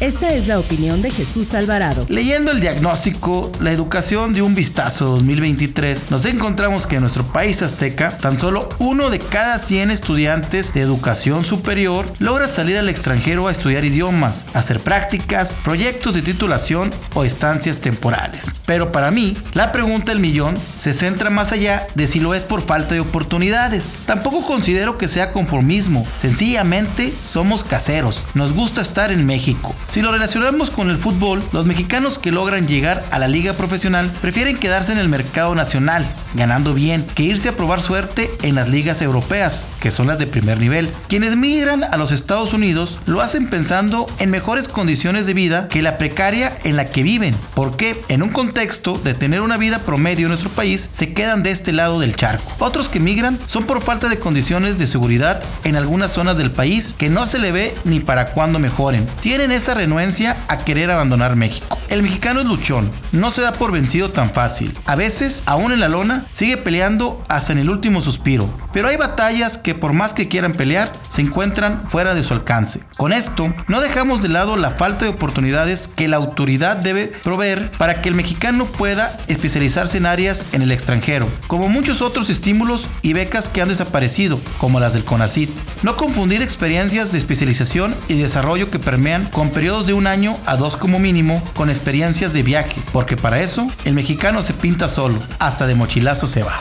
Esta es la opinión de Jesús Alvarado. Leyendo el diagnóstico, la educación de un vistazo 2023, nos encontramos que en nuestro país azteca, tan solo uno de cada 100 estudiantes de educación superior logra salir al extranjero a estudiar idiomas, hacer prácticas, proyectos de titulación o estancias temporales. Pero para mí, la pregunta del millón se centra más allá de si lo es por falta de oportunidades. Tampoco considero que sea conformismo, sencillamente somos caseros, nos gusta estar en México. Si lo relacionamos con el fútbol, los mexicanos que logran llegar a la liga profesional prefieren quedarse en el mercado nacional, ganando bien, que irse a probar suerte en las ligas europeas, que son las de primer nivel. Quienes migran a los Estados Unidos lo hacen pensando en mejores condiciones de vida que la precaria en la que viven, porque en un contexto de tener una vida promedio en nuestro país, se quedan de este lado del charco. Otros que migran son por falta de condiciones de seguridad en algunas zonas del país que no se le ve ni para cuándo mejoren. Tienen esa renuencia a querer abandonar México. El mexicano es luchón, no se da por vencido tan fácil. A veces, aún en la lona, sigue peleando hasta en el último suspiro. Pero hay batallas que por más que quieran pelear, se encuentran fuera de su alcance. Con esto, no dejamos de lado la falta de oportunidades que la autoridad debe proveer para que el mexicano pueda especializarse en áreas en el extranjero, como muchos otros estímulos y becas que han desaparecido, como las del CONACIT. No confundir experiencias de especialización y desarrollo que permean con periodos de un año a dos como mínimo con experiencias de viaje, porque para eso el mexicano se pinta solo, hasta de mochilazo se va.